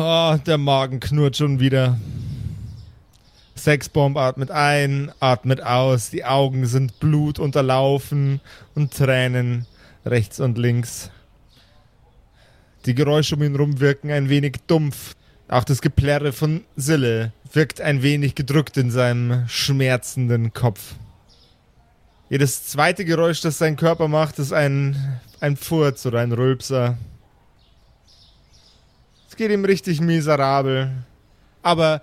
Oh, der Magen knurrt schon wieder. Sexbomb atmet ein, atmet aus, die Augen sind blutunterlaufen und Tränen rechts und links. Die Geräusche um ihn rum wirken ein wenig dumpf. Auch das Geplärre von Sille wirkt ein wenig gedrückt in seinem schmerzenden Kopf. Jedes zweite Geräusch, das sein Körper macht, ist ein, ein Furz oder ein Rülpser. Geht ihm richtig miserabel. Aber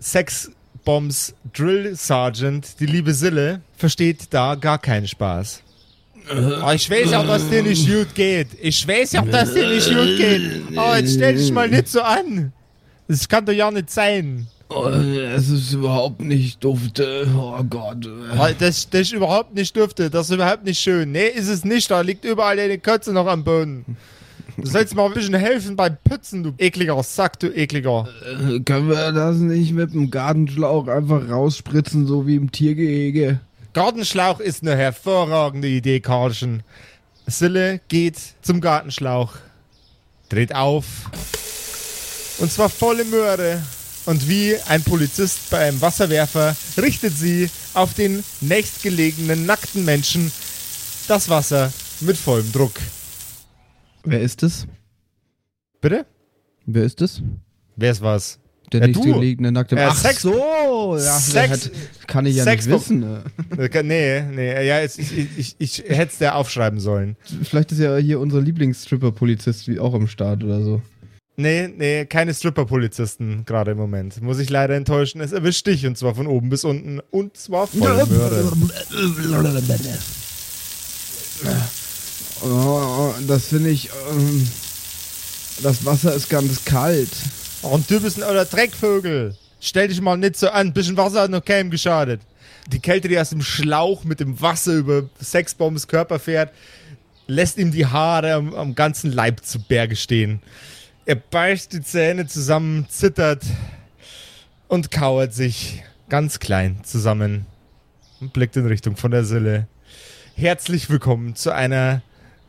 Sexbombs Drill Sergeant, die liebe Sille, versteht da gar keinen Spaß. Oh, ich weiß auch, dass dir nicht gut geht. Ich weiß auch, dass dir nicht gut geht. Oh, jetzt stell dich mal nicht so an. Das kann doch ja nicht sein. Oh, es ist überhaupt nicht dufte. Oh Gott. Das, das ist überhaupt nicht dufte. Das ist überhaupt nicht schön. Nee, ist es nicht. Da liegt überall deine Kötze noch am Boden. Du sollst mal ein bisschen helfen beim Putzen, du ekliger Sack, du ekliger. Äh, können wir das nicht mit dem Gartenschlauch einfach rausspritzen, so wie im Tiergehege? Gartenschlauch ist eine hervorragende Idee, Karlchen. Sille geht zum Gartenschlauch, dreht auf. Und zwar volle Möhre. Und wie ein Polizist bei einem Wasserwerfer richtet sie auf den nächstgelegenen nackten Menschen das Wasser mit vollem Druck. Wer ist es? Bitte? Wer ist es? Wer ist was? Der Ja, nicht du. gelegene nackte Äh, Ach Sex- so, ja, Sex- der hat, kann ich ja Sex- nicht wissen. Ne? Äh, Nee, nee, ja, jetzt, ich, ich, ich, ich hätte es dir aufschreiben sollen. Vielleicht ist ja hier unser Lieblingsstripper-Polizist wie auch am Start oder so. Nee, nee, keine Stripper-Polizisten gerade im Moment. Muss ich leider enttäuschen. Es erwischt dich und zwar von oben bis unten und zwar voll Möhre. Oh, das finde ich. Ähm, das Wasser ist ganz kalt. Und du bist ein oder Dreckvögel. Stell dich mal nicht so an. Bisschen Wasser hat noch keinem geschadet. Die Kälte, die aus dem Schlauch mit dem Wasser über Sexbombs Körper fährt, lässt ihm die Haare am, am ganzen Leib zu Berge stehen. Er beißt die Zähne zusammen, zittert und kauert sich ganz klein zusammen und blickt in Richtung von der Sille. Herzlich willkommen zu einer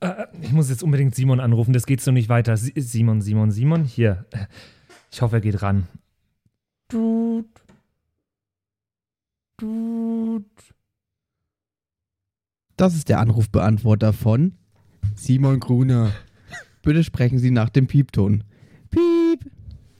Äh, Ich muss jetzt unbedingt Simon anrufen, das geht so nicht weiter. Si- Simon, Simon, Simon, hier. Ich hoffe, er geht ran. Tut. Tut. Das ist der Anrufbeantworter von Simon Gruner. Bitte sprechen Sie nach dem Piepton. Piep.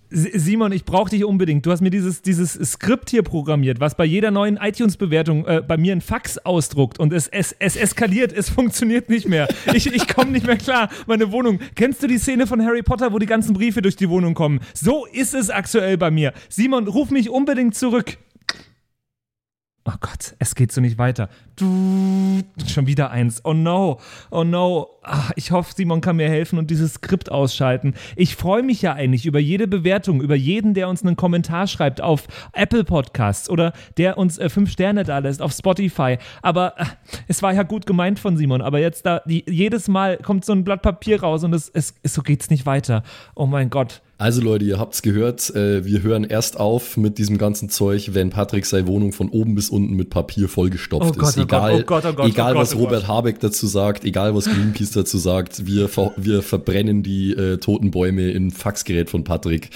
Si- Simon, ich brauche dich unbedingt. Du hast mir dieses, dieses Skript hier programmiert, was bei jeder neuen iTunes-Bewertung äh, bei mir ein Fax ausdruckt und es, es, es eskaliert, es funktioniert nicht mehr. Ich, ich komme nicht mehr klar. Meine Wohnung. Kennst du die Szene von Harry Potter, wo die ganzen Briefe durch die Wohnung kommen? So ist es aktuell bei mir. Simon, ruf mich unbedingt zurück. Oh Gott, es geht so nicht weiter. Du, schon wieder eins. Oh no, oh no. Ah, ich hoffe, Simon kann mir helfen und dieses Skript ausschalten. Ich freue mich ja eigentlich über jede Bewertung, über jeden, der uns einen Kommentar schreibt auf Apple Podcasts oder der uns äh, fünf Sterne da lässt auf Spotify. Aber äh, es war ja gut gemeint von Simon. Aber jetzt da, die, jedes Mal kommt so ein Blatt Papier raus und es, es so geht's nicht weiter. Oh mein Gott. Also Leute, ihr habt's gehört, äh, wir hören erst auf mit diesem ganzen Zeug, wenn Patrick seine Wohnung von oben bis unten mit Papier vollgestopft Oh Gott, ist. oh Egal, oh Gott, oh Gott, egal oh was oh Robert. Habeck dazu sagt, egal was Greenpeace dazu sagt, wir, wir verbrennen die äh, toten Bäume im Faxgerät von Patrick.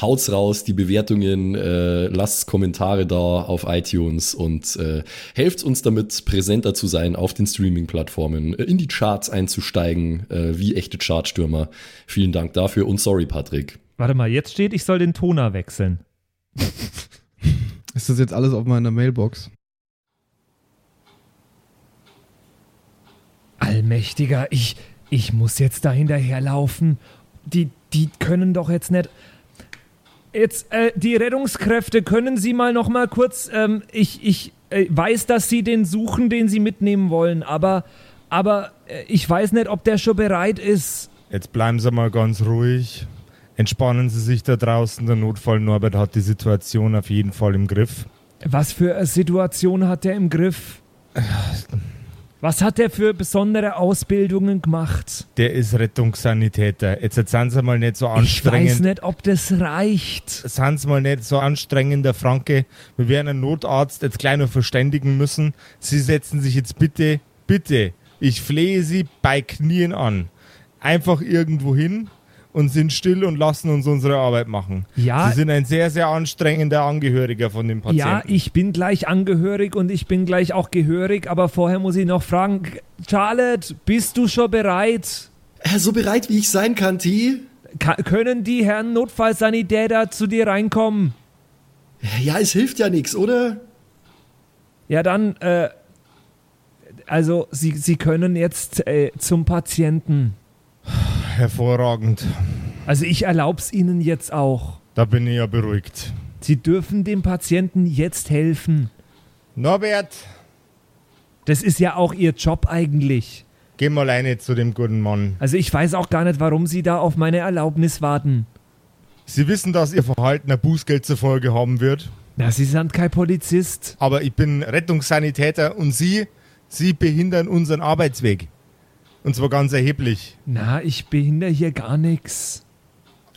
Haut's raus, die Bewertungen, äh, lasst Kommentare da auf iTunes und äh, helft uns damit, präsenter zu sein auf den Streaming-Plattformen, äh, in die Charts einzusteigen, äh, wie echte Chartstürmer. Vielen Dank dafür und sorry, Patrick. Warte mal, jetzt steht, ich soll den Toner wechseln. Ist das jetzt alles auf meiner Mailbox? Allmächtiger, ich, ich muss jetzt da hinterherlaufen. Die, die können doch jetzt nicht. Jetzt, äh, die Rettungskräfte, können Sie mal noch mal kurz, ähm, ich, ich äh, weiß, dass Sie den suchen, den Sie mitnehmen wollen, aber, aber äh, ich weiß nicht, ob der schon bereit ist. Jetzt bleiben Sie mal ganz ruhig. Entspannen Sie sich da draußen. Der Notfall Norbert hat die Situation auf jeden Fall im Griff. Was für eine Situation hat er im Griff? Was hat er für besondere Ausbildungen gemacht? Der ist Rettungssanitäter. Jetzt seien Sie mal nicht so Ich weiß anstrengend. nicht, ob das reicht. Seien Sie mal nicht so anstrengend, der Franke. Wir werden einen Notarzt jetzt gleich noch verständigen müssen. Sie setzen sich jetzt bitte, bitte, ich flehe Sie bei Knien an. Einfach irgendwo hin und sind still und lassen uns unsere Arbeit machen. Ja. Sie sind ein sehr, sehr anstrengender Angehöriger von dem Patienten. Ja, ich bin gleich angehörig und ich bin gleich auch gehörig, aber vorher muss ich noch fragen, Charlotte, bist du schon bereit? Äh, so bereit wie ich sein kann, T. Ka können die Herren Notfallsanitäter zu dir reinkommen? Ja, es hilft ja nichts, oder? Ja, dann, äh, also sie, sie können jetzt äh, zum Patienten. Hervorragend. Also ich erlaub's Ihnen jetzt auch. Da bin ich ja beruhigt. Sie dürfen dem Patienten jetzt helfen. Norbert, Das ist ja auch Ihr Job eigentlich. geh mal alleine zu dem guten Mann. Also ich weiß auch gar nicht, warum Sie da auf meine Erlaubnis warten. Sie wissen, dass Ihr Verhalten ein Bußgeld zur Folge haben wird. Na, Sie sind kein Polizist. Aber ich bin Rettungssanitäter und Sie, Sie behindern unseren Arbeitsweg. Und zwar ganz erheblich. Na, ich behindere hier gar nichts.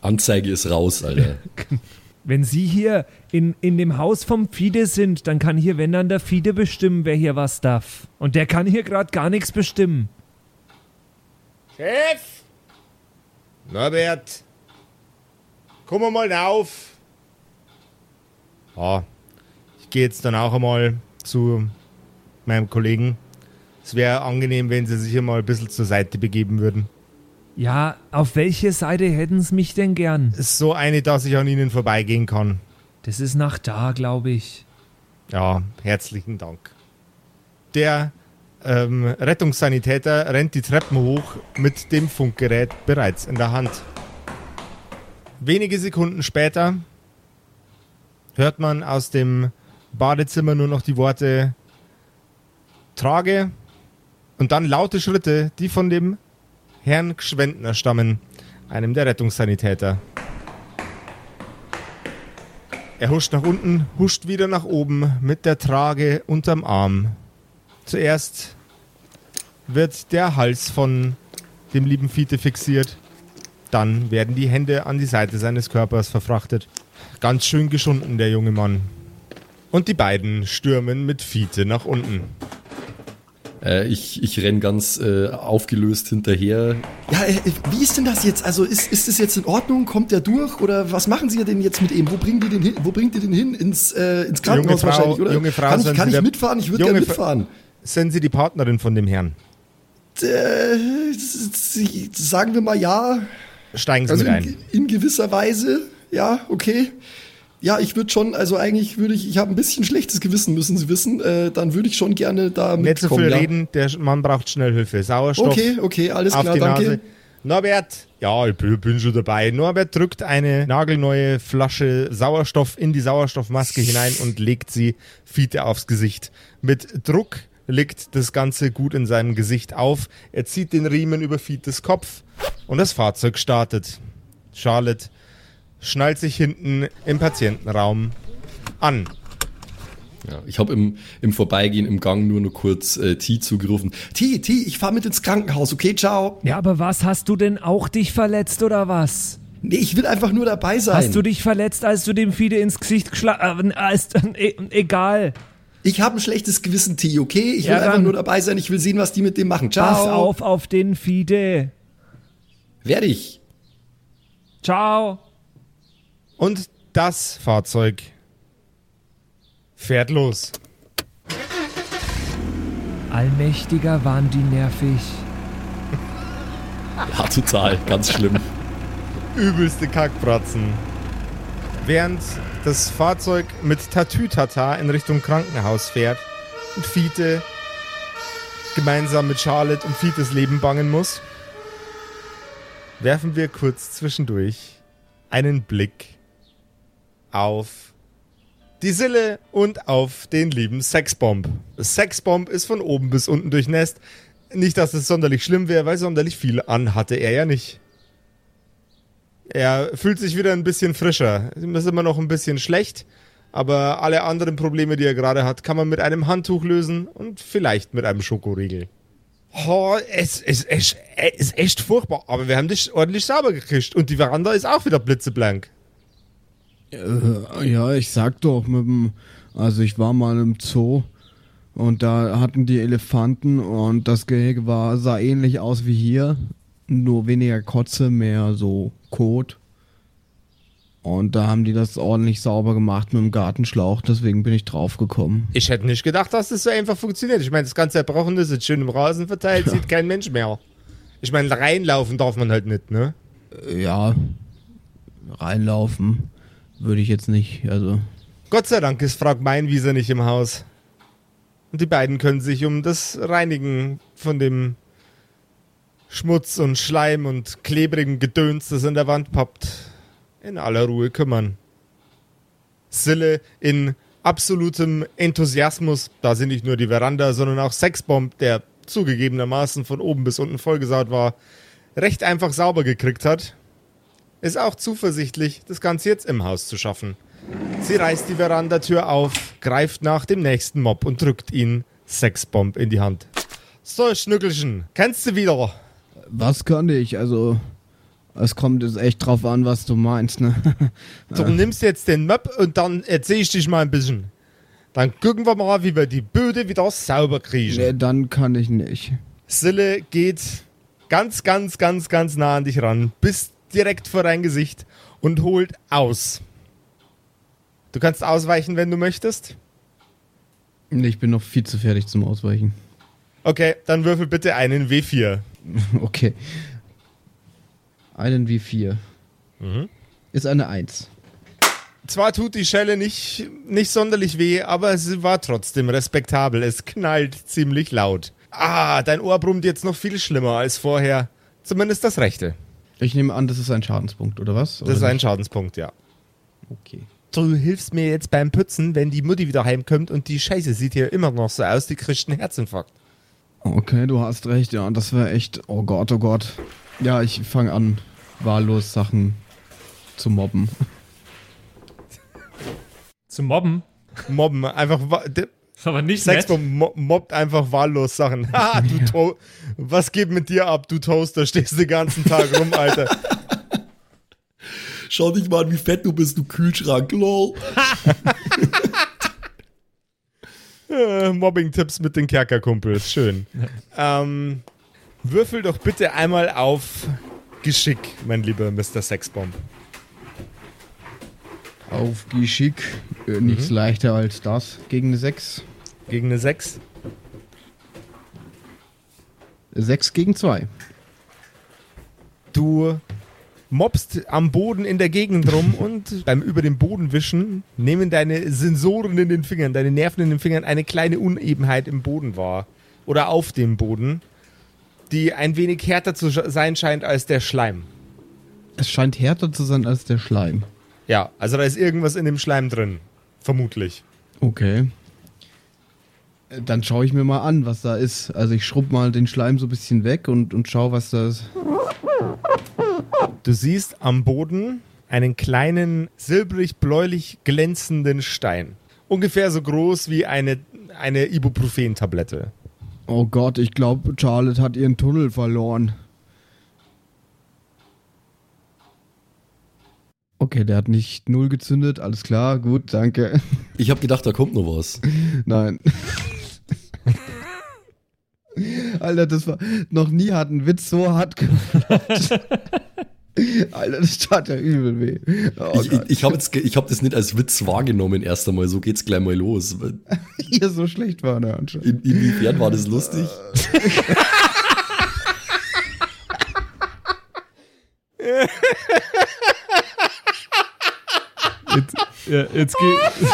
Anzeige ist raus, Alter. Wenn Sie hier in, in dem Haus vom Fide sind, dann kann hier, wenn dann der Fide bestimmen, wer hier was darf. Und der kann hier gerade gar nichts bestimmen. Chef! Norbert! Komm mal auf! Ja, ich gehe jetzt dann auch einmal zu meinem Kollegen. Es wäre angenehm, wenn Sie sich hier mal ein bisschen zur Seite begeben würden. Ja, auf welche Seite hätten Sie mich denn gern? Ist so eine, dass ich an Ihnen vorbeigehen kann. Das ist nach da, glaube ich. Ja, herzlichen Dank. Der ähm, Rettungssanitäter rennt die Treppen hoch mit dem Funkgerät bereits in der Hand. Wenige Sekunden später hört man aus dem Badezimmer nur noch die Worte Trage und dann laute Schritte, die von dem Herrn Gschwendner stammen, einem der Rettungssanitäter. Er huscht nach unten, huscht wieder nach oben mit der Trage unterm Arm. Zuerst wird der Hals von dem lieben Fiete fixiert. Dann werden die Hände an die Seite seines Körpers verfrachtet. Ganz schön geschunden, der junge Mann. Und die beiden stürmen mit Fiete nach unten. Äh, ich, ich renn ganz äh, aufgelöst hinterher. Ja, äh, wie ist denn das jetzt? Also ist, ist das jetzt in Ordnung? Kommt der durch? Oder was machen Sie denn jetzt mit ihm? Wo bringen die den hin? Wo bringt ihr den hin? Ins, äh, ins Krankenhaus Frau- wahrscheinlich, oder? junge Frau, kann ich, kann ich der- mitfahren? Ich würde gerne mitfahren. Sind Sie die Partnerin von dem Herrn? Äh, sagen wir mal ja. Steigen Sie Also mit in, ein. in gewisser Weise, ja, okay. Ja, ich würde schon, also eigentlich würde ich, ich habe ein bisschen schlechtes Gewissen, müssen Sie wissen. Äh, dann würde ich schon gerne da Nicht so mitkommen. viel ja. reden, der Mann braucht schnell Hilfe. Sauerstoff. Okay, okay, alles klar, danke. Nase. Norbert, ja, ich bin, bin schon dabei. Norbert drückt eine nagelneue Flasche Sauerstoff in die Sauerstoffmaske hinein und legt sie Fiete aufs Gesicht. Mit Druck legt das Ganze gut in seinem Gesicht auf. Er zieht den Riemen über Fietes Kopf und das Fahrzeug startet. Charlotte schnallt sich hinten im Patientenraum an. Ja, ich habe im, im Vorbeigehen im Gang nur noch kurz äh, T zugerufen. T, T, ich fahr mit ins Krankenhaus, okay, ciao. Ja, aber was, hast du denn auch dich verletzt oder was? Nee, ich will einfach nur dabei sein. Hast du dich verletzt, als du dem Fide ins Gesicht geschlagen äh, ist, äh, Egal. ich habe ein schlechtes Gewissen, T, okay? Ich will Ja, einfach nur dabei sein, ich will sehen, was die mit dem machen. Ciao. Pass auf auf den Fide. Werde ich. Ciao. Und das Fahrzeug fährt los. Allmächtiger waren die nervig. Ja, total, ganz schlimm. übelste Kackbratzen. Während das Fahrzeug mit Tatütata in Richtung Krankenhaus fährt und Fiete gemeinsam mit Charlotte um Fietes Leben bangen muss, werfen wir kurz zwischendurch einen Blick auf die Sille und auf den lieben Sexbomb. Sexbomb ist von oben bis unten durchnässt. Nicht, dass es sonderlich schlimm wäre, weil sonderlich viel an hatte er ja nicht. Er fühlt sich wieder ein bisschen frischer. Ihm ist immer noch ein bisschen schlecht, aber alle anderen Probleme, die er gerade hat, kann man mit einem Handtuch lösen und vielleicht mit einem Schokoriegel. Oh, es, es, es, es ist echt furchtbar, aber wir haben dich ordentlich sauber gekriegt und die Veranda ist auch wieder blitzeblank. Äh, ja, ich sag doch, mit dem, also ich war mal im Zoo und da hatten die Elefanten und das Gehege war, sah ähnlich aus wie hier, nur weniger Kotze, mehr so Kot. Und da haben die das ordentlich sauber gemacht mit dem Gartenschlauch, deswegen bin ich draufgekommen. Ich hätte nicht gedacht, dass das so einfach funktioniert. Ich meine, das ganze Erbrochene ist jetzt schön im Rasen verteilt, sieht kein Mensch mehr. Ich meine, reinlaufen darf man halt nicht, ne? Äh, Ja, reinlaufen würde ich jetzt nicht, also. Gott sei Dank ist Frau Meinwieser nicht im Haus. Und die beiden können sich um das Reinigen von dem Schmutz und Schleim und klebrigen Gedöns, das an der Wand poppt, in aller Ruhe kümmern. Sille in absolutem Enthusiasmus, da sie nicht nur die Veranda, sondern auch Sexbomb, der zugegebenermaßen von oben bis unten vollgesaut war, recht einfach sauber gekriegt hat, ist auch zuversichtlich, das Ganze jetzt im Haus zu schaffen. Sie reißt die Verandatür auf, greift nach dem nächsten Mob und drückt ihn Sexbomb in die Hand. So, Schnückelchen, kennst du wieder? Was kann ich? Also, es kommt jetzt echt drauf an, was du meinst, ne? Du nimmst jetzt den Mob und dann erzähl ich dich mal ein bisschen. Dann gucken wir mal, wie wir die Böde wieder sauber kriegen. nee, dann kann ich nicht. Sille geht ganz, ganz, ganz, ganz nah an dich ran, bis direkt vor dein Gesicht und holt aus. Du kannst ausweichen, wenn du möchtest. Nee, Ich bin noch viel zu fertig zum Ausweichen. Okay, dann würfel bitte einen W4. Okay. Einen wie vier. Mhm. Ist eine Eins. Zwar tut die Schelle nicht, nicht sonderlich weh, aber sie war trotzdem respektabel. Es knallt ziemlich laut. Ah, dein Ohr brummt jetzt noch viel schlimmer als vorher. Zumindest das rechte. Ich nehme an, das ist ein Schadenspunkt, oder was? Das ist ein Schadenspunkt, ja. Okay. Du hilfst mir jetzt beim Putzen, wenn die Mutti wieder heimkommt und die Scheiße sieht hier immer noch so aus, die kriegt einen Herzinfarkt. Okay, du hast recht, ja. Das wäre echt. Oh Gott, oh Gott. Ja, ich fange an, wahllos Sachen zu mobben. Zu mobben. Mobben, einfach. Ist aber nicht nett. Sexbomb mo mobbt einfach wahllos Sachen. Ha, du to Was geht mit dir ab, du Toaster? Stehst den ganzen Tag rum, Alter. Schau dich mal an, wie fett du bist, du Kühlschrank, lol. Äh, Mobbing-Tipps mit den Kerkerkumpels. Schön. ähm, würfel doch bitte einmal auf Geschick, mein lieber Mr. Sexbomb. Auf Geschick. Äh, nichts leichter als das. Gegen eine 6. Gegen eine 6. 6 gegen 2. Du mobst am Boden in der Gegend rum und beim über den Boden wischen nehmen deine Sensoren in den Fingern, deine Nerven in den Fingern eine kleine Unebenheit im Boden wahr. Oder auf dem Boden, die ein wenig härter zu sein scheint als der Schleim. Es scheint härter zu sein als der Schleim. Ja, also da ist irgendwas in dem Schleim drin. Vermutlich. Okay. Dann schaue ich mir mal an, was da ist. Also ich schrubb mal den Schleim so ein bisschen weg und, und schau, was da ist. Du siehst am Boden einen kleinen silbrig-bläulich glänzenden Stein. Ungefähr so groß wie eine, eine Ibuprofen-Tablette. Oh Gott, ich glaube, Charlotte hat ihren Tunnel verloren. Okay, der hat nicht null gezündet, alles klar, gut, danke. Ich habe gedacht, da kommt noch was. Nein. Alter, das war. Noch nie hat ein Witz so hart geklappt. Alter, das tat ja übel weh. Oh ich ich, ich habe hab das nicht als Witz wahrgenommen erst einmal. So geht's gleich mal los. Ihr so schlecht war der anscheinend. In, inwiefern war das lustig? Jetzt, ja, jetzt geht.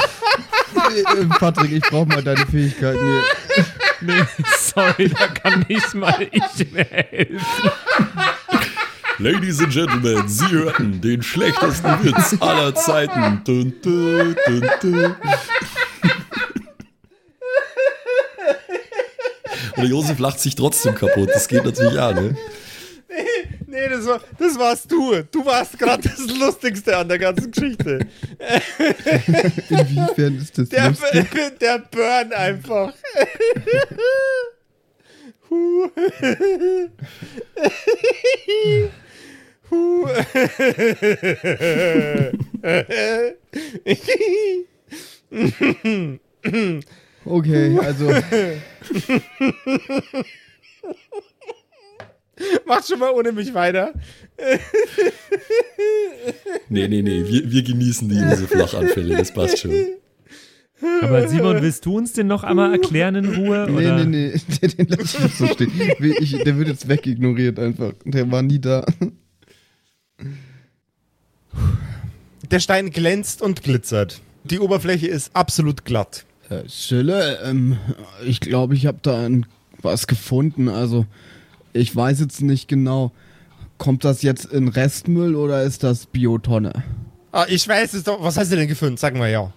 Äh, Patrick, ich brauch mal deine Fähigkeiten hier. Nee, sorry, da kann nicht mal ich mehr helfen. Ladies and Gentlemen, Sie hörten den schlechtesten Witz aller Zeiten. Dun, dun, dun, dun. Und der Josef lacht sich trotzdem kaputt. Das geht natürlich auch, ne? Nee, das, war, das warst du. Du warst gerade das Lustigste an der ganzen Geschichte. Inwiefern ist das Der, lustig? der Burn einfach. Huh. Huh. Okay, also Mach schon mal ohne mich weiter. Nee, nee, nee, wir, wir genießen die diese Flachanfälle, das passt schon. Aber Simon, willst du uns den noch einmal erklären in Ruhe? nee, oder? nee, nee, den, den lass ich nicht so stehen. Ich, der wird jetzt wegignoriert einfach. Der war nie da. Der Stein glänzt und glitzert. Die Oberfläche ist absolut glatt. Äh, Schille, ähm, ich glaube, ich habe da ein, was gefunden. Also, ich weiß jetzt nicht genau. Kommt das jetzt in Restmüll oder ist das Biotonne? Ah, ich weiß es doch. Was hast du denn gefunden? Sag mal ja.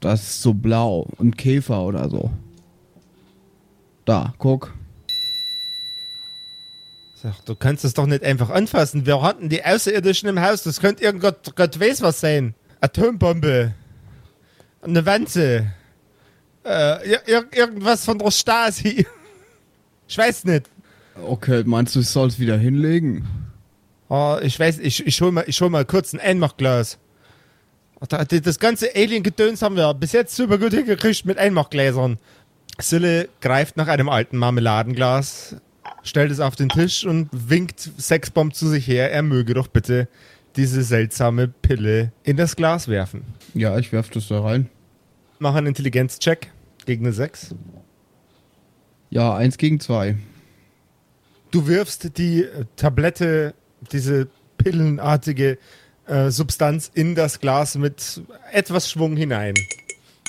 Das ist so blau. Ein Käfer oder so. Da, guck. Sag, du kannst es doch nicht einfach anfassen. Wir hatten die Außerirdischen im Haus. Das könnte irgend Gott weiß was sein. Atombombe. Eine Wanze. Äh, ir irgendwas von der Stasi. Ich weiß nicht. Okay, meinst du, ich soll es wieder hinlegen? Oh, ich weiß, ich, ich hol mal, ich hol mal kurz ein Einmachglas. Das ganze Alien-Gedöns haben wir bis jetzt super gut hingekriegt mit Einmachgläsern. Sille greift nach einem alten Marmeladenglas, stellt es auf den Tisch und winkt Sexbomb zu sich her. Er möge doch bitte diese seltsame Pille in das Glas werfen. Ja, ich werf das da rein. Mach einen Intelligenzcheck gegen eine 6. Ja, eins gegen zwei. Du wirfst die äh, Tablette, diese pillenartige äh, Substanz in das Glas mit etwas Schwung hinein.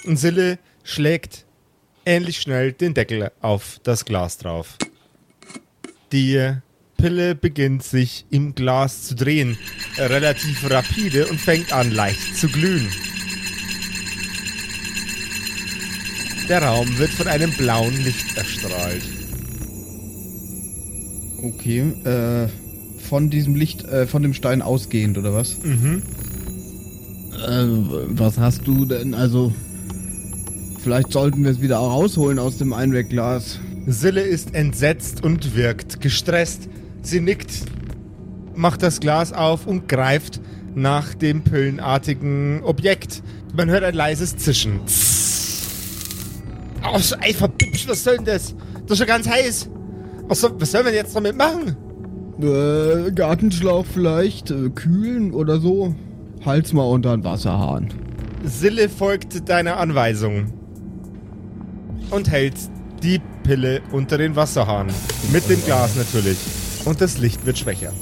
Und Sille schlägt ähnlich schnell den Deckel auf das Glas drauf. Die Pille beginnt sich im Glas zu drehen, äh, relativ rapide und fängt an leicht zu glühen. Der Raum wird von einem blauen Licht erstrahlt. Okay, äh, von diesem Licht, äh, von dem Stein ausgehend, oder was? Mhm. Äh, was hast du denn? Also, vielleicht sollten wir es wieder rausholen aus dem Einwegglas. Sille ist entsetzt und wirkt gestresst. Sie nickt, macht das Glas auf und greift nach dem pillenartigen Objekt. Man hört ein leises Zischen. Oh, so, ey, verpippsch, was soll denn das? Das ist ja ganz heiß. Was, soll, was sollen wir jetzt damit machen? Äh, Gartenschlauch vielleicht, äh, kühlen oder so. Halt's mal unter den Wasserhahn. Sille folgt deiner Anweisung und hält die Pille unter den Wasserhahn. Mit dem Glas natürlich. Und das Licht wird schwächer.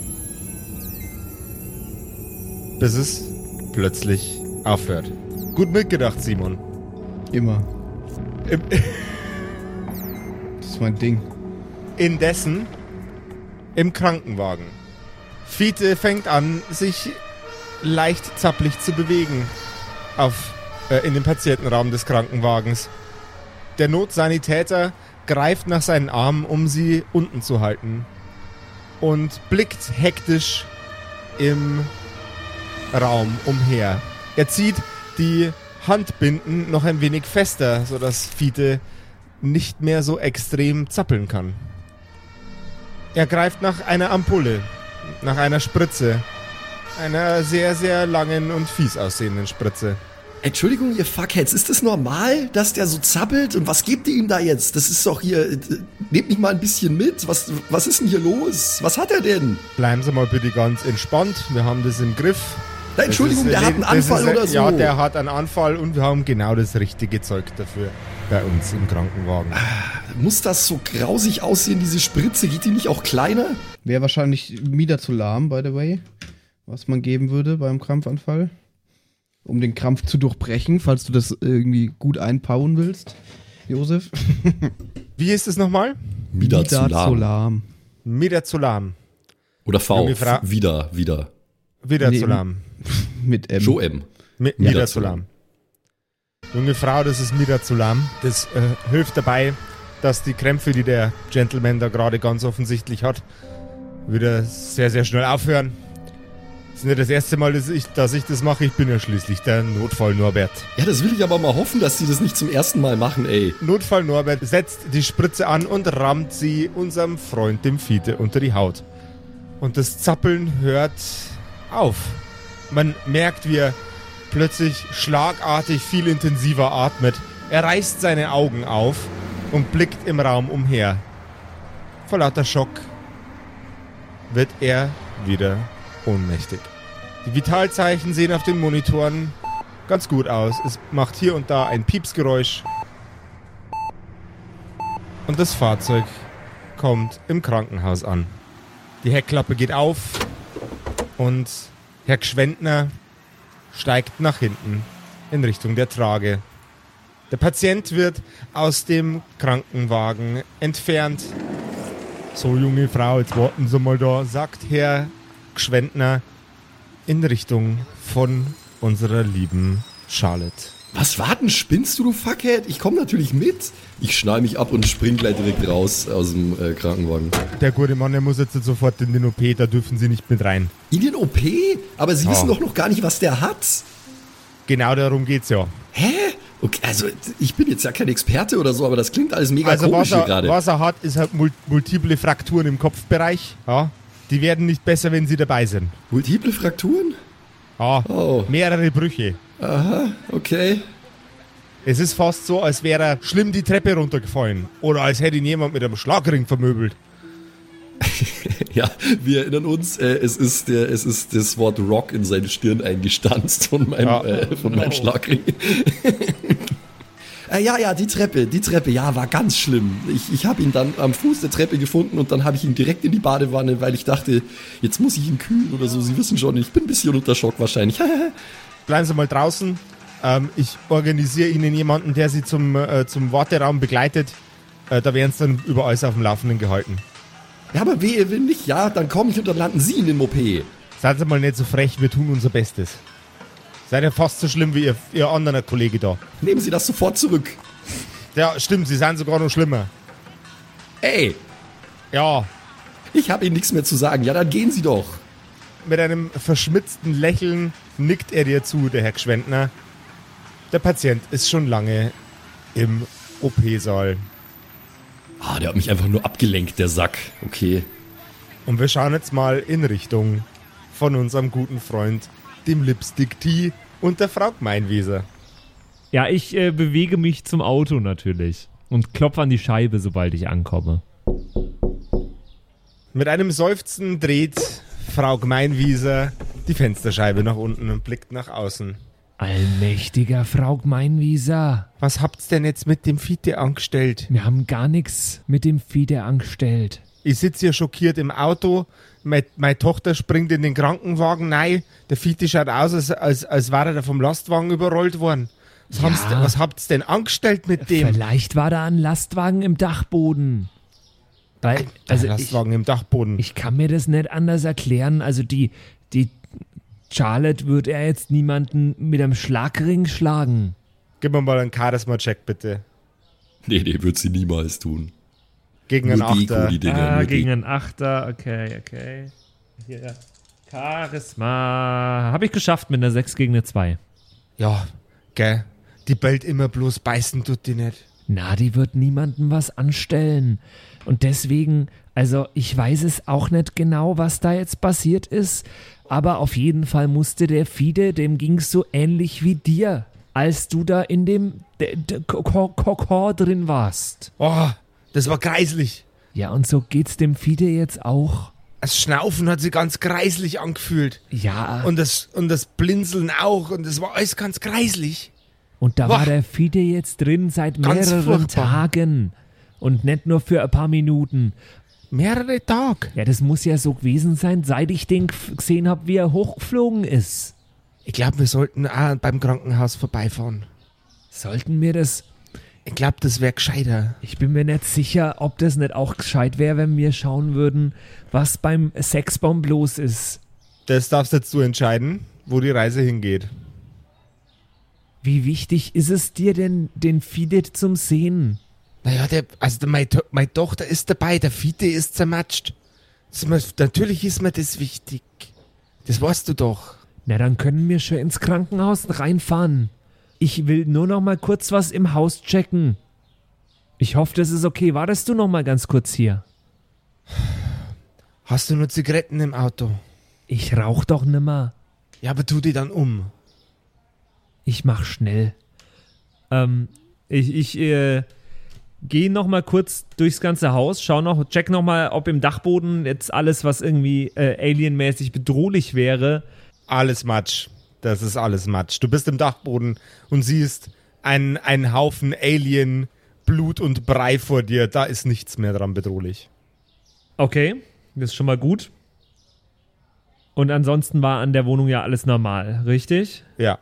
Bis es plötzlich aufhört. Gut mitgedacht, Simon. Immer. Im, Das ist mein Ding. Indessen im Krankenwagen. Fiete fängt an, sich leicht zappelig zu bewegen auf, äh, in dem Patientenraum des Krankenwagens. Der Notsanitäter greift nach seinen Armen, um sie unten zu halten und blickt hektisch im Raum umher. Er zieht die Handbinden noch ein wenig fester, sodass Fiete nicht mehr so extrem zappeln kann. Er greift nach einer Ampulle, nach einer Spritze, einer sehr, sehr langen und fies aussehenden Spritze. Entschuldigung, ihr Fuckheads, ist das normal, dass der so zappelt? Und was gebt ihr ihm da jetzt? Das ist doch hier. äh, Nehmt mich mal ein bisschen mit. Was, was ist denn hier los? Was hat er denn? Bleiben Sie mal bitte ganz entspannt, wir haben das im Griff. Na, Entschuldigung, ist, der hat einen Anfall ist, oder so. Ja, der hat einen Anfall und wir haben genau das richtige Zeug dafür bei uns im Krankenwagen. Muss das so grausig aussehen, diese Spritze? Geht die nicht auch kleiner? Wäre wahrscheinlich Midazolam, by the way, was man geben würde beim Krampfanfall. Um den Krampf zu durchbrechen, falls du das irgendwie gut einpauen willst, Josef. Wie ist es nochmal? Midazolam. Midazolam. Oder V. Frau- Wieder, wieder. Midazolam. Mit M. Joe M. Mi Midazolam. Junge Frau, das ist Midazolam. Das äh, hilft dabei, dass die Krämpfe, die der Gentleman da gerade ganz offensichtlich hat, wieder sehr, sehr schnell aufhören. Das ist nicht das erste Mal, dass ich, dass ich das mache. Ich bin ja schließlich der Notfall Norbert. Ja, das will ich aber mal hoffen, dass sie das nicht zum ersten Mal machen, ey. Notfall Norbert setzt die Spritze an und rammt sie unserem Freund, dem Fiete, unter die Haut. Und das Zappeln hört auf. Man merkt, wie er plötzlich schlagartig viel intensiver atmet. Er reißt seine Augen auf und blickt im Raum umher. Vor lauter Schock wird er wieder ohnmächtig. Die Vitalzeichen sehen auf den Monitoren ganz gut aus. Es macht hier und da ein Piepsgeräusch. Und das Fahrzeug kommt im Krankenhaus an. Die Heckklappe geht auf und Herr Gschwendner steigt nach hinten in Richtung der Trage. Der Patient wird aus dem Krankenwagen entfernt. So, junge Frau, jetzt warten Sie mal da, sagt Herr Gschwendner in Richtung von unserer lieben Charlotte. Was warten, spinnst du, du Fuckhead? Ich komme natürlich mit. Ich schnall mich ab und spring gleich direkt raus aus dem äh, Krankenwagen. Der gute Mann, der muss jetzt sofort in den OP, da dürfen Sie nicht mit rein. In den OP? Aber Sie Ja. wissen doch noch gar nicht, was der hat. Genau darum geht's ja. Hä? Okay, also ich bin jetzt ja kein Experte oder so, aber das klingt alles mega Also was komisch hier er, gerade. was er hat, ist halt mul multiple Frakturen im Kopfbereich. Ja. Die werden nicht besser, wenn Sie dabei sind. Multiple Frakturen? Ja. Oh, Mehrere Brüche. okay. Es ist fast so, als wäre er schlimm die Treppe runtergefallen. Oder als hätte ihn jemand mit einem Schlagring vermöbelt. Ja, wir erinnern uns, äh, es, ist der, es ist das Wort Rock in seine Stirn eingestanzt von meinem, Ja. äh, von meinem Schlagring. äh, ja, ja, die Treppe, die Treppe, ja, war ganz schlimm. Ich, ich habe ihn dann am Fuß der Treppe gefunden und dann habe ich ihn direkt in die Badewanne, weil ich dachte, jetzt muss ich ihn kühlen oder so. Sie wissen schon, ich bin ein bisschen unter Schock wahrscheinlich. Bleiben Sie mal draußen. Ähm, ich organisiere Ihnen jemanden, der Sie zum, äh, zum Warteraum begleitet. Äh, da werden Sie dann über alles auf dem Laufenden gehalten. ja, aber wehe, wenn nicht, ja, dann komme ich und dann landen Sie in dem OP. Seien Sie mal nicht so frech, wir tun unser Bestes. Seid ihr fast so schlimm wie Ihr, Ihr anderer Kollege da. Nehmen Sie das sofort zurück. Ja, stimmt, Sie sind sogar noch schlimmer. Ey, Ja, ich habe Ihnen nichts mehr zu sagen. Ja, dann gehen Sie doch. Mit einem verschmitzten Lächeln nickt er dir zu, der Herr Gschwendner. Der Patient ist schon lange im OP-Saal. Ah, der hat mich einfach nur abgelenkt, der Sack. Okay. Und wir schauen jetzt mal in Richtung von unserem guten Freund, dem Lipstick T und der Frau Gmeinwieser. Ja, ich äh, bewege mich zum Auto natürlich und klopfe an die Scheibe, sobald ich ankomme. Mit einem Seufzen dreht Frau Gmeinwieser die Fensterscheibe nach unten und blickt nach außen. Allmächtiger Frau Gmeinwieser, Was habt's denn jetzt mit dem Fiete angestellt? wir haben gar nichts mit dem Fiete angestellt. Ich sitze hier schockiert im Auto. Meine, meine Tochter springt in den Krankenwagen. Nein, der Fiete schaut aus, als, als, als wäre er vom Lastwagen überrollt worden. Was, Ja. was habt's denn angestellt mit dem? Vielleicht war da ein Lastwagen im Dachboden. Weil, also der ich, Lastwagen im Dachboden. ich kann mir das nicht anders erklären. Also die, die Charlotte wird er jetzt niemanden mit einem Schlagring schlagen. Gib mir mal einen Charisma-Check, bitte. Nee, nee, wird sie niemals tun. Gegen einen Achter. die Dinger. Ah, gegen einen Achter, okay, okay. Hier. Charisma. Habe ich geschafft mit einer 6 gegen eine 2. Ja, gell. Die bellt immer bloß, beißen tut die nicht. Na, die wird niemandem was anstellen. Und deswegen, also ich weiß es auch nicht genau, was da jetzt passiert ist, aber auf jeden Fall musste der Fide, dem ging's so ähnlich wie dir, als du da in dem d- d- Ko- Kokor drin warst. Oh, das war kreislich. Ja, und so geht's dem Fide jetzt auch. Das Schnaufen hat sich ganz kreislich angefühlt. Ja, Und das, und das Blinzeln auch. Und das war alles ganz kreislich. Und da Boah. war der Fide jetzt drin seit Ganz mehreren furchtbar. Tagen. Und nicht nur für ein paar Minuten. Mehrere Tage. Ja, das muss ja so gewesen sein, seit ich den gesehen habe, wie er hochgeflogen ist. Ich glaube, wir sollten auch beim Krankenhaus vorbeifahren. Sollten wir das. Ich glaube, das wäre gescheiter. Ich bin mir nicht sicher, ob das nicht auch gescheit wäre, wenn wir schauen würden, was beim Sexbomb los ist. Das darfst jetzt du entscheiden, wo die Reise hingeht. Wie wichtig ist es dir denn, den Fide zum Sehen? Naja, der, also der, meine, meine Tochter ist dabei, der Fiete ist zermatscht. Ist Natürlich ist mir das wichtig. Das weißt du doch. Na, dann können wir schon ins Krankenhaus reinfahren. Ich will nur noch mal kurz was im Haus checken. Ich hoffe, das ist okay. Wartest du noch mal ganz kurz hier? Hast du nur Zigaretten im Auto? Ich rauch doch nimmer. Ja, aber tu die dann um. Ich mach schnell. Ähm, ich ich äh, gehe noch mal kurz durchs ganze Haus, schau noch, check noch mal, ob im Dachboden jetzt alles, was irgendwie äh, alienmäßig bedrohlich wäre. Alles Matsch. Das ist alles Matsch. Du bist im Dachboden und siehst einen, einen Haufen Alien, Blut und Brei vor dir. Da ist nichts mehr dran bedrohlich. Okay, das ist schon mal gut. Und ansonsten war an der Wohnung ja alles normal, richtig? Ja.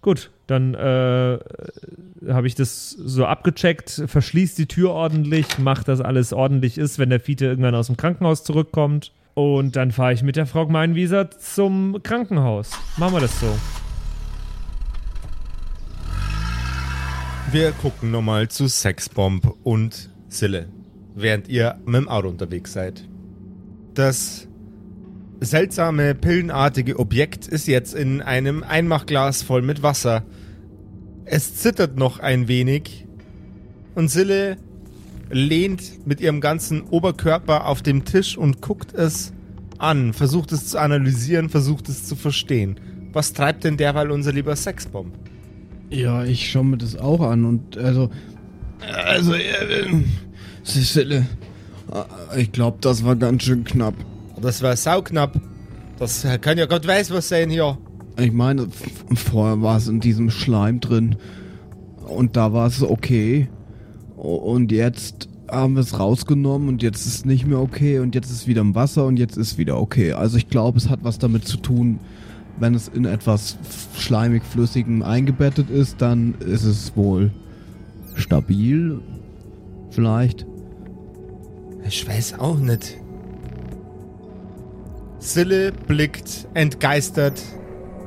Gut, dann äh, habe ich das so abgecheckt, verschließt die Tür ordentlich, macht, dass alles ordentlich ist, wenn der Fiete irgendwann aus dem Krankenhaus zurückkommt. Und dann fahre ich mit der Frau Gmeinwieser zum Krankenhaus. Machen wir das so. Wir gucken nochmal zu Sexbomb und Sille, während ihr mit dem Auto unterwegs seid. Das seltsame, pillenartige Objekt ist jetzt in einem Einmachglas voll mit Wasser. Es zittert noch ein wenig und Sille lehnt mit ihrem ganzen Oberkörper auf dem Tisch und guckt es an, versucht es zu analysieren, versucht es zu verstehen. Was treibt denn derweil unser lieber Sexbomb? Ja, ich schaue mir das auch an und also. Also, äh, äh, ich glaube, das war ganz schön knapp. Das war sauknapp. Das kann ja Gott weiß was sein hier. Ich meine, vorher war es in diesem Schleim drin und da war es okay. Und jetzt haben wir es rausgenommen und jetzt ist es nicht mehr okay und jetzt ist es wieder im Wasser und jetzt ist wieder okay. Also ich glaube, es hat was damit zu tun, wenn es in etwas schleimig flüssigem eingebettet ist, dann ist es wohl stabil. Vielleicht. Ich weiß auch nicht. Sille blickt entgeistert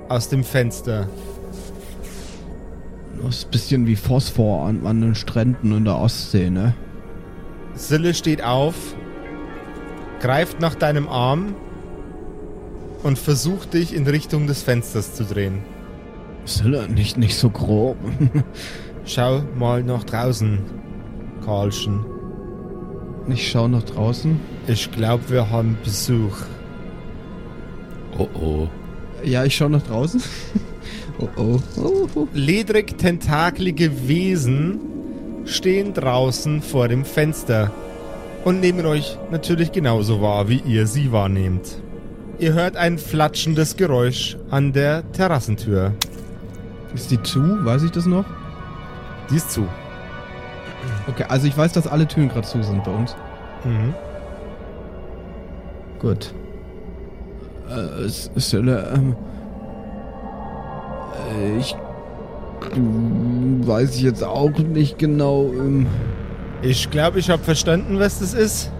aus dem Fenster. Das ist ein bisschen wie Phosphor an, an den Stränden in der Ostsee, ne? Sille steht auf, greift nach deinem Arm und versucht dich in Richtung des Fensters zu drehen. Sille, nicht, nicht so grob. Schau mal nach draußen, Karlchen. Ich schau nach draußen. Ich glaube, wir haben Besuch. Oh oh. Ja, ich schau nach draußen. oh, oh. oh. Ledrig tentakelige Wesen stehen draußen vor dem Fenster und nehmen euch natürlich genauso wahr, wie ihr sie wahrnehmt. Ihr hört ein flatschendes Geräusch an der Terrassentür. Ist die zu? Weiß ich das noch? Die ist zu. Okay, also ich weiß, dass alle Türen gerade zu sind bei uns. Mhm. Gut. Äh, S- Sille, ähm. Äh, Ich. Weiß jetzt auch nicht genau. Ähm, Ich glaube, ich habe verstanden, was das ist.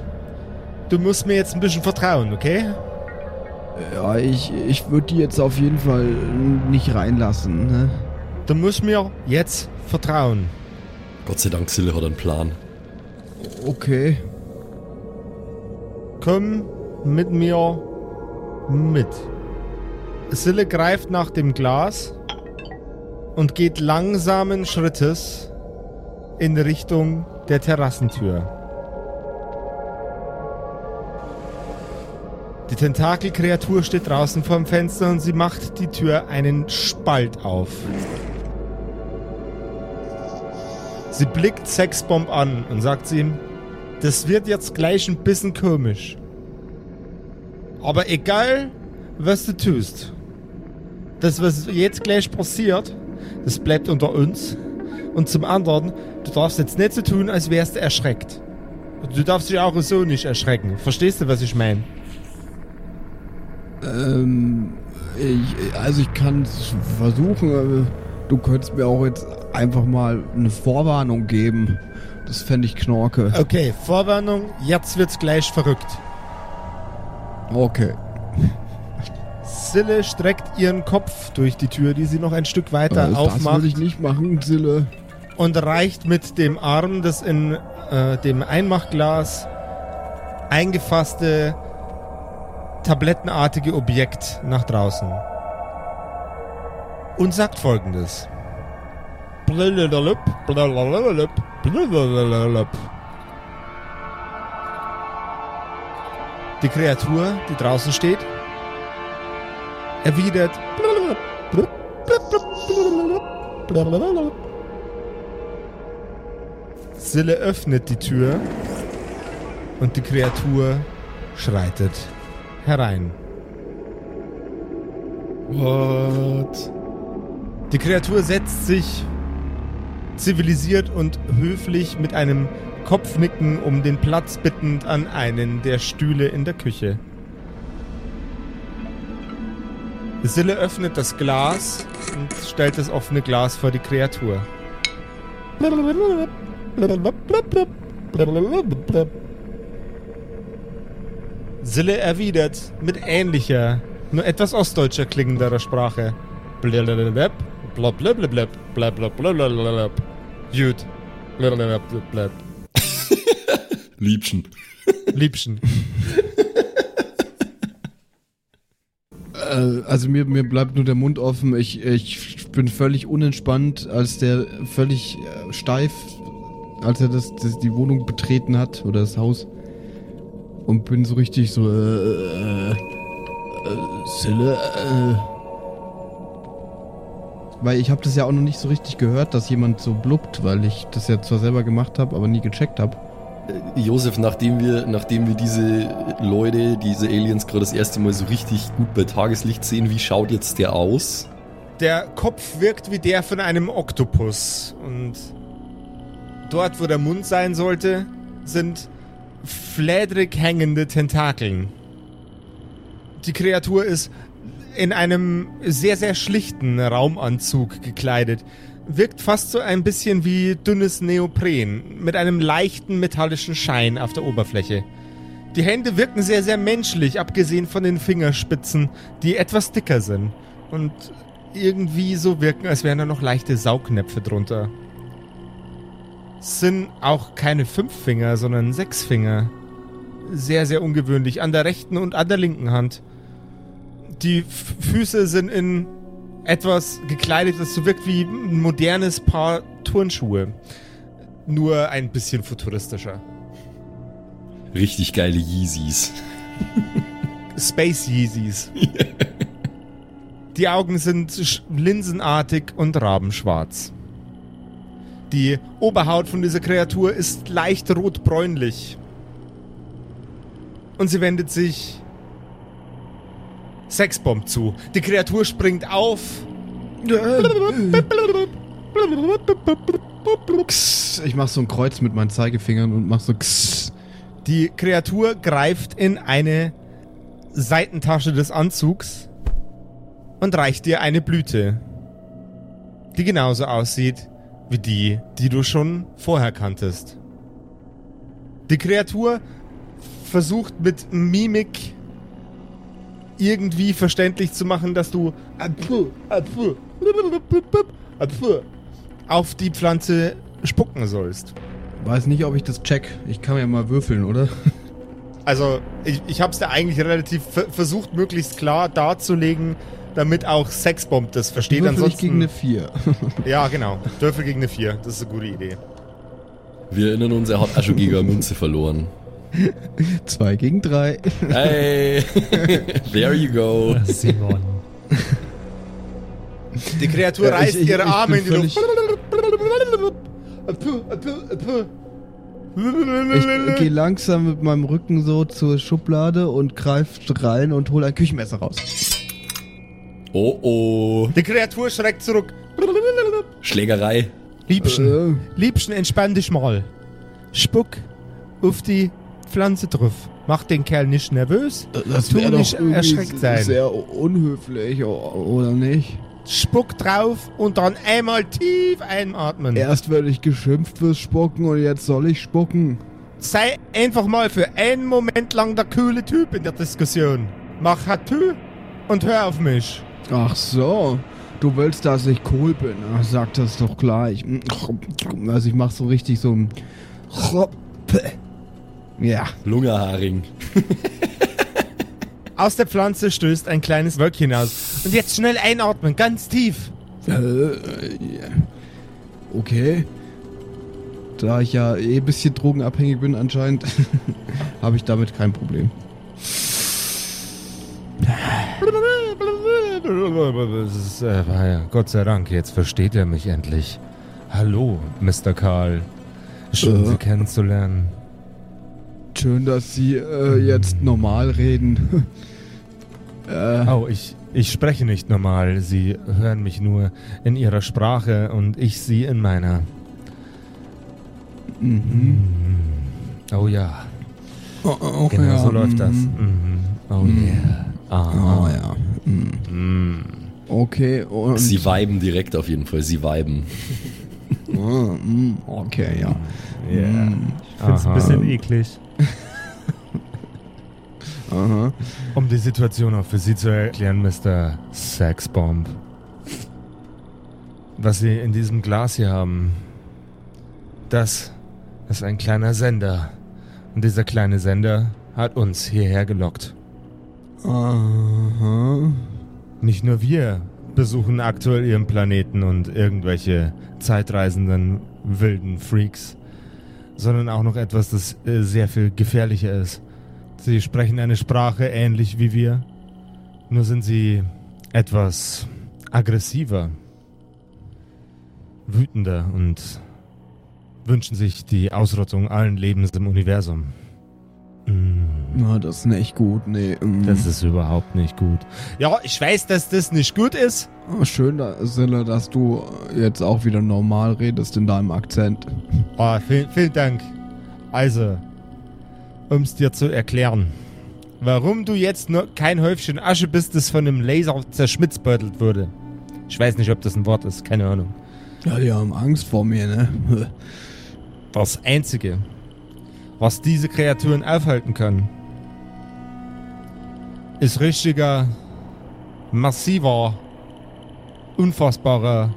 Du musst mir jetzt ein bisschen vertrauen, okay? ja, ich, ich würde die jetzt auf jeden Fall nicht reinlassen, ne? Du musst mir jetzt vertrauen. Gott sei Dank, Sille hat einen Plan. Okay. Komm mit mir mit. Sille greift nach dem Glas und geht langsamen Schrittes in Richtung der Terrassentür. Die Tentakelkreatur steht draußen vorm Fenster und sie macht die Tür einen Spalt auf. Sie blickt Sexbomb an und sagt zu ihm, das wird jetzt gleich ein bisschen komisch. Aber egal, was du tust, das, was jetzt gleich passiert, das bleibt unter uns. Und zum anderen, du darfst jetzt nicht so tun, als wärst du erschreckt. Du darfst dich auch so nicht erschrecken. Verstehst du, was ich meine? Ähm, ich, also ich kann es versuchen, aber du könntest mir auch jetzt einfach mal eine Vorwarnung geben. Das fände ich knorke. Okay, Vorwarnung, jetzt wird's gleich verrückt. Okay. Sille streckt ihren Kopf durch die Tür, die sie noch ein Stück weiter Äh, das aufmacht. würde ich nicht machen, Zille. und reicht mit dem Arm, das in äh, dem Einmachglas eingefasste, tablettenartige Objekt nach draußen. Und sagt folgendes. Blablabla, blablabla, blablabla. Die Kreatur, die draußen steht, erwidert. Sille öffnet die Tür und die Kreatur schreitet herein. What? Die Kreatur setzt sich zivilisiert und höflich mit einem Kopfnicken um den Platz bittend an einen der Stühle in der Küche. Sille öffnet das Glas und stellt das offene Glas vor die Kreatur. Sille erwidert mit ähnlicher, nur etwas ostdeutscher klingenderer Sprache. Blablabla. Liebchen. Liebchen. Also mir, mir bleibt nur der Mund offen. Ich, ich bin völlig unentspannt, als der völlig äh, steif, als er das, das die Wohnung betreten hat oder das Haus. Und bin so richtig so, äh, äh, äh Sille, äh. Weil ich habe das ja auch noch nicht so richtig gehört, dass jemand so blubbt, weil ich das ja zwar selber gemacht habe, aber nie gecheckt habe. Josef, nachdem wir, nachdem wir diese Leute, diese Aliens gerade das erste Mal so richtig gut bei Tageslicht sehen, wie schaut jetzt der aus? Der Kopf wirkt wie der von einem Oktopus. Und dort, wo der Mund sein sollte, sind flädrig hängende Tentakeln. Die Kreatur ist in einem sehr, sehr schlichten Raumanzug gekleidet. Wirkt fast so ein bisschen wie dünnes Neopren, mit einem leichten metallischen Schein auf der Oberfläche. Die Hände wirken sehr, sehr menschlich, abgesehen von den Fingerspitzen, die etwas dicker sind. Und irgendwie so wirken, als wären da noch leichte Saugnäpfe drunter. Sind auch keine fünf Finger, sondern sechs Finger. Sehr, sehr ungewöhnlich. An der rechten und an der linken Hand. Die F Füße sind in etwas gekleidet, das so wirkt wie ein modernes Paar Turnschuhe. Nur ein bisschen futuristischer. Richtig geile Yeezys. Space Yeezys. Die Augen sind linsenartig und rabenschwarz. Die Oberhaut von dieser Kreatur ist leicht rotbräunlich. Und sie wendet sich Sexbomb zu. Die Kreatur springt auf. Ich mach so ein Kreuz mit meinen Zeigefingern und mach so. Die Kreatur greift in eine Seitentasche des Anzugs und reicht dir eine Blüte, die genauso aussieht wie die, die du schon vorher kanntest. Die Kreatur versucht mit Mimik irgendwie verständlich zu machen, dass du auf die Pflanze spucken sollst. Weiß nicht, ob ich das check. Ich kann ja mal würfeln, oder? Also, ich, ich habe es dir eigentlich relativ ver versucht, möglichst klar darzulegen, damit auch Sexbomb das versteht. Würfel ich gegen eine 4. ja, genau. Dörfel gegen eine 4. Das ist eine gute Idee. Wir erinnern uns, er hat auch schon gegen eine Münze verloren. 2 gegen 3. Hey, there you go. Simon. Die Kreatur Ja, reißt ich- ihre ich Arme bin in die Luft. Ich gehe langsam mit meinem Rücken so zur Schublade und greife rein und hole ein Küchenmesser raus. Oh oh. Die Kreatur schreckt zurück. Schlägerei. Liebchen, Äh, Liebchen, entspann dich mal. Spuck auf die Pflanze drauf. Mach den Kerl nicht nervös. das Tu wäre doch nicht erschreckt sein. sehr unhöflich, oder nicht? Spuck drauf und dann einmal tief einatmen. Erst werde ich geschimpft fürs Spucken und jetzt soll ich spucken. Sei einfach mal für einen Moment lang der coole Typ in der Diskussion. Mach Hatü und hör auf mich. Ach so. Du willst, dass ich cool bin. Ach, sag das doch gleich. Also ich mach so richtig so ein Ja. Lungerharing. Aus der Pflanze stößt ein kleines Wölkchen aus. Und jetzt schnell einatmen, ganz tief. Äh, ja. Okay. Da ich ja eh ein bisschen drogenabhängig bin anscheinend, habe ich damit kein Problem. Das ist, äh, Gott sei Dank, jetzt versteht er mich endlich. Hallo, Mr. Karl. Schön, Äh. Sie kennenzulernen. Schön, dass Sie äh, jetzt normal reden. äh, Oh, ich, ich spreche nicht normal. Sie hören mich nur in Ihrer Sprache und ich Sie in meiner. mhm. Oh ja, Oh, oh, genau ja, so läuft das. mhm. Mhm. Oh yeah. Oh Aha. ja. Mhm. Mm. Okay, und. Sie viben direkt auf jeden Fall. Sie viben. Ah, okay, ja. Yeah. Ich finde es ein bisschen eklig. Aha. Um die Situation auch für Sie zu erklären, Mr. Sexbomb. Was Sie in diesem Glas hier haben, das ist ein kleiner Sender. Und dieser kleine Sender hat uns hierher gelockt. Aha. Nicht nur wir besuchen aktuell Ihren Planeten und irgendwelche zeitreisenden wilden Freaks, sondern auch noch etwas, das äh, sehr viel gefährlicher ist. Sie sprechen eine Sprache ähnlich wie wir, nur sind sie etwas aggressiver, wütender und wünschen sich die Ausrottung allen Lebens im Universum. Mm. Na, das ist nicht gut, nee. mm. Das ist überhaupt nicht gut. Ja, ich weiß, dass das nicht gut ist. Ah, Schön, Sille, dass du jetzt auch wieder normal redest in deinem Akzent. Oh, vielen, vielen Dank. Also, um es dir zu erklären, warum du jetzt nur kein Häufchen Asche bist, das von einem Laser zerschmitzbeutelt wurde. Ich weiß nicht, ob das ein Wort ist, keine Ahnung. Ja, die haben Angst vor mir, ne? Das Einzige, was diese Kreaturen aufhalten kann, ist richtiger, massiver, unfassbarer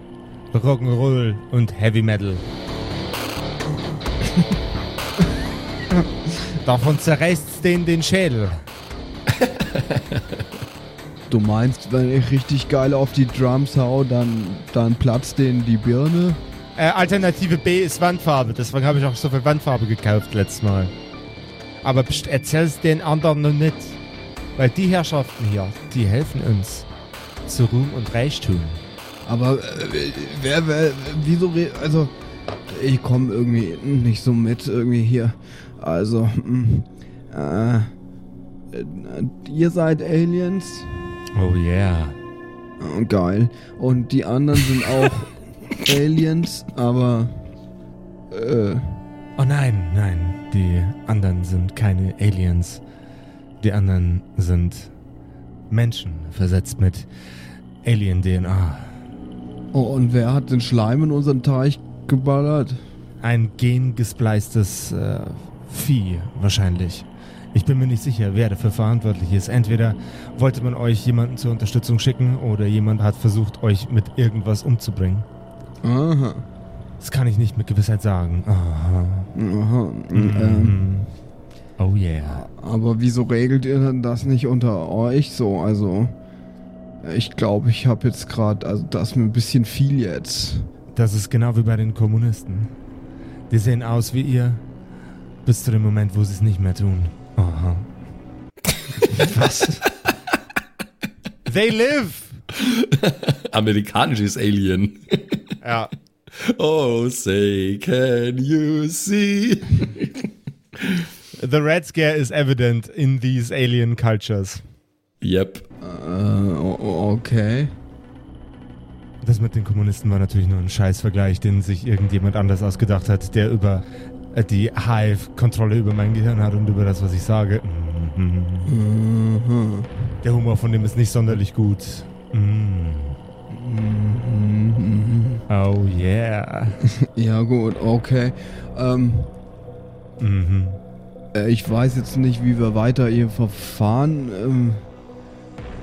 Rock'n'Roll und Heavy Metal. Davon zerreißt's denen den Schädel. Du meinst, wenn ich richtig geil auf die Drums hau, dann, dann platzt denen die Birne? Äh, Alternative B ist Wandfarbe, deswegen habe ich auch so viel Wandfarbe gekauft letztes Mal. Aber erzähl's den anderen noch nicht. Weil die Herrschaften hier, die helfen uns zu Ruhm und Reichtum. Aber äh, wer, wer, wieso, re- also, ich komme irgendwie nicht so mit irgendwie hier. Also, mm, äh, äh, ihr seid Aliens? Oh yeah. Oh, geil. Und die anderen sind auch Aliens, aber, äh, Oh nein, nein, die anderen sind keine Aliens. Die anderen sind Menschen, versetzt mit Alien-DNA. oh, und wer hat den Schleim in unseren Teich geballert? Ein gengespleistes äh, Vieh wahrscheinlich. Ich bin mir nicht sicher, wer dafür verantwortlich ist. Entweder wollte man euch jemanden zur Unterstützung schicken oder jemand hat versucht, euch mit irgendwas umzubringen. Aha. Das kann ich nicht mit Gewissheit sagen. Aha. Aha. Ähm, Mhm. Oh yeah. aber wieso regelt ihr denn das nicht unter euch so? Also, ich glaube, ich habe jetzt gerade, also das ist mir ein bisschen viel jetzt. Das ist genau wie bei den Kommunisten. Die sehen aus wie ihr, bis zu dem Moment, wo sie es nicht mehr tun. Aha. Was? They live! Amerikanisches Alien. Ja. Oh, say, can you see? The Red Scare is evident in these alien cultures. Yep. o- okay. Das mit den Kommunisten war natürlich nur ein Scheißvergleich, den sich irgendjemand anders ausgedacht hat, der über äh, die Hive-Kontrolle über mein Gehirn hat und über das, was ich sage. Mhm. Mhm. Der Humor von dem ist nicht sonderlich gut. Mhm. Oh yeah. Ja gut, okay. Ähm, Mhm. Äh, ich weiß jetzt nicht, wie wir weiter hier verfahren. Ähm,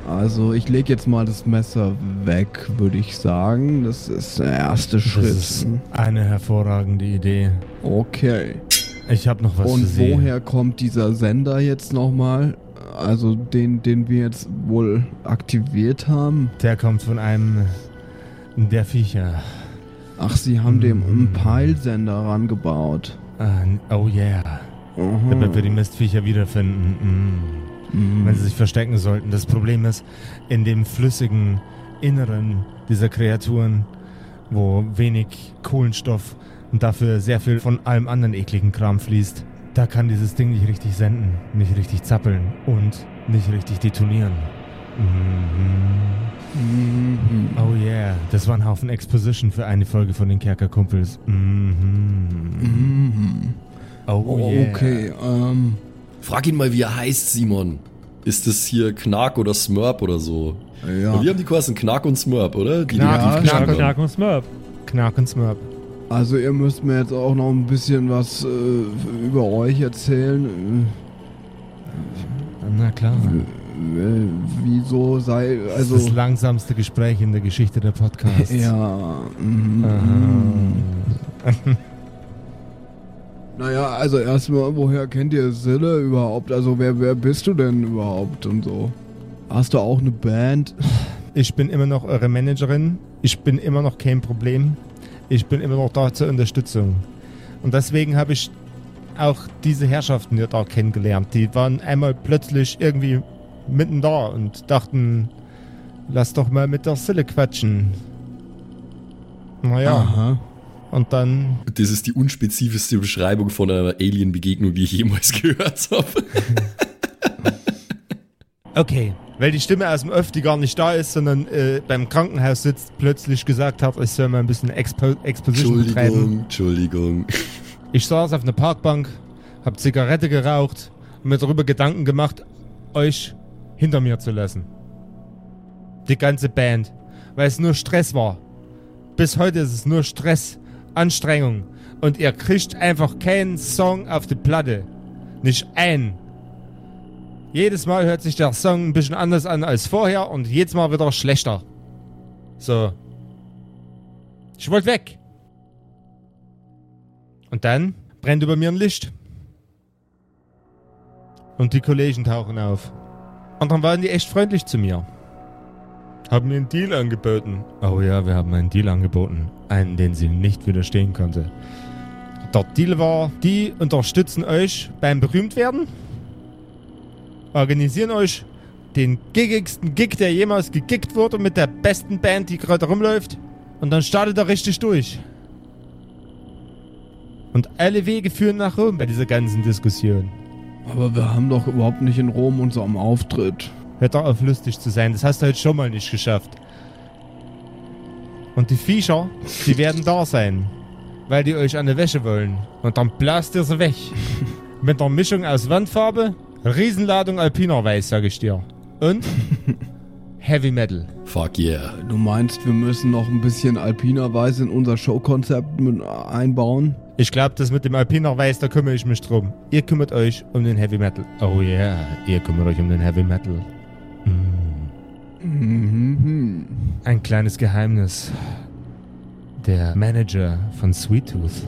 also ich lege jetzt mal das Messer weg, würde ich sagen. Das ist der erste Das Schritt. ist eine hervorragende Idee. Okay. Ich habe noch was für Und Sie. woher kommt dieser Sender jetzt nochmal? Also den, den wir jetzt wohl aktiviert haben? Der kommt von einem der Viecher. Ach, sie haben dem Mhm. einen Peilsender rangebaut. Ah, oh yeah. Aha. Damit wir die Mistviecher wiederfinden. Mm. Mhm. Wenn sie sich verstecken sollten. Das Problem ist, in dem flüssigen Inneren dieser Kreaturen, wo wenig Kohlenstoff und dafür sehr viel von allem anderen ekligen Kram fließt, da kann dieses Ding nicht richtig senden, nicht richtig zappeln und nicht richtig detonieren. Mhm. Mhm. Oh yeah, das war ein Haufen Exposition für eine Folge von den Kerkerkumpels. Mhm. Mhm. Oh, Oh, yeah. okay, ähm. Frag ihn mal, wie er heißt, Simon. Ist das hier Knark oder Smurp oder so? Ja. Wir haben die Kosten Knark und Smurp, oder? Die Knark, die- die- Knark, Knack und Smurf. Knack und Smurp. Also ihr müsst mir jetzt auch noch ein bisschen was äh, über euch erzählen. Na klar. Äh, wieso sei Das also ist das langsamste Gespräch in der Geschichte der Podcasts. ja. mhm. Naja, also erstmal, woher kennt ihr Sille überhaupt? Also wer, wer bist du denn überhaupt und so? Hast du auch eine Band? Ich bin immer noch eure Managerin. Ich bin immer noch kein Problem. Ich bin immer noch da zur Unterstützung. Und deswegen habe ich auch diese Herrschaften hier da kennengelernt. Die waren einmal plötzlich irgendwie mitten da und dachten, lass doch mal mit der Sille quatschen. Naja, Aha. Und dann Das ist die unspezifischste Beschreibung von einer Alien-Begegnung, die ich jemals gehört habe. Okay, weil die Stimme aus dem Öff, die gar nicht da ist, sondern äh, beim Krankenhaus sitzt, plötzlich gesagt hat, ich soll mal ein bisschen Expo Exposition betreiben. Entschuldigung, Entschuldigung. Ich saß auf einer Parkbank, hab Zigarette geraucht und mir darüber Gedanken gemacht, euch hinter mir zu lassen. Die ganze Band, weil es nur Stress war. Bis heute ist es nur Stress, Anstrengung und ihr kriegt einfach keinen Song auf die Platte. Nicht ein. Jedes Mal hört sich der Song ein bisschen anders an als vorher und jedes Mal wieder schlechter. So. Ich wollte weg. Und dann brennt über mir ein Licht. Und die Kollegen tauchen auf. Und dann waren die echt freundlich zu mir. Haben mir einen Deal angeboten. Oh ja, wir haben einen Deal angeboten. Einen, den sie nicht widerstehen konnte. Der Deal war, die unterstützen euch beim Berühmtwerden. Organisieren euch den giggigsten Gig, der jemals gegiggt wurde mit der besten Band, die gerade rumläuft. Und dann startet er richtig durch. Und alle Wege führen nach Rom bei dieser ganzen Diskussion. Aber wir haben doch überhaupt nicht in Rom unserem Auftritt. Hört auf, lustig zu sein. Das hast du heute schon mal nicht geschafft. Und die Viecher, die werden da sein. Weil die euch an der Wäsche wollen. Und dann blast ihr sie weg. Mit einer Mischung aus Wandfarbe, Riesenladung Alpiner Weiß, sag ich dir. Und Heavy Metal. Fuck yeah. Du meinst, wir müssen noch ein bisschen alpiner Weiß in unser Showkonzept einbauen? Ich glaube, das mit dem Alpiner Weiß, da kümmere ich mich drum. Ihr kümmert euch um den Heavy Metal. Oh yeah, ihr kümmert euch um den Heavy Metal. Mhm. Ein kleines Geheimnis. Der Manager von Sweet Tooth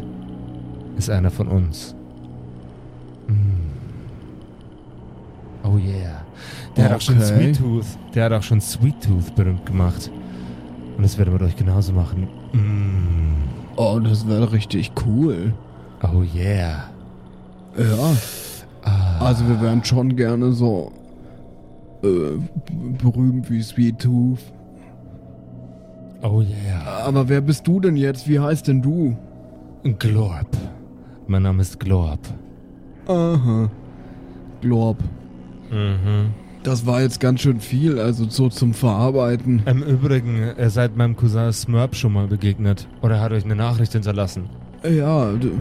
ist einer von uns. Mm. Oh yeah. Der hat auch schon Okay. Sweet Tooth, der hat auch schon Sweet Tooth berühmt gemacht. Und das werden wir euch genauso machen. Mm. Oh, das wäre richtig cool. Oh yeah. Ja. Ah. Also wir wären schon gerne so äh, berühmt wie Sweet Tooth. Oh yeah. Aber wer bist du denn jetzt? Wie heißt denn du? Glorb. Mein Name ist Glorb. Aha. Glorb. Mhm. Das war jetzt ganz schön viel, also so zum Verarbeiten. Im Übrigen, ihr seid meinem Cousin Smurp schon mal begegnet. Oder hat euch eine Nachricht hinterlassen. Ja, d-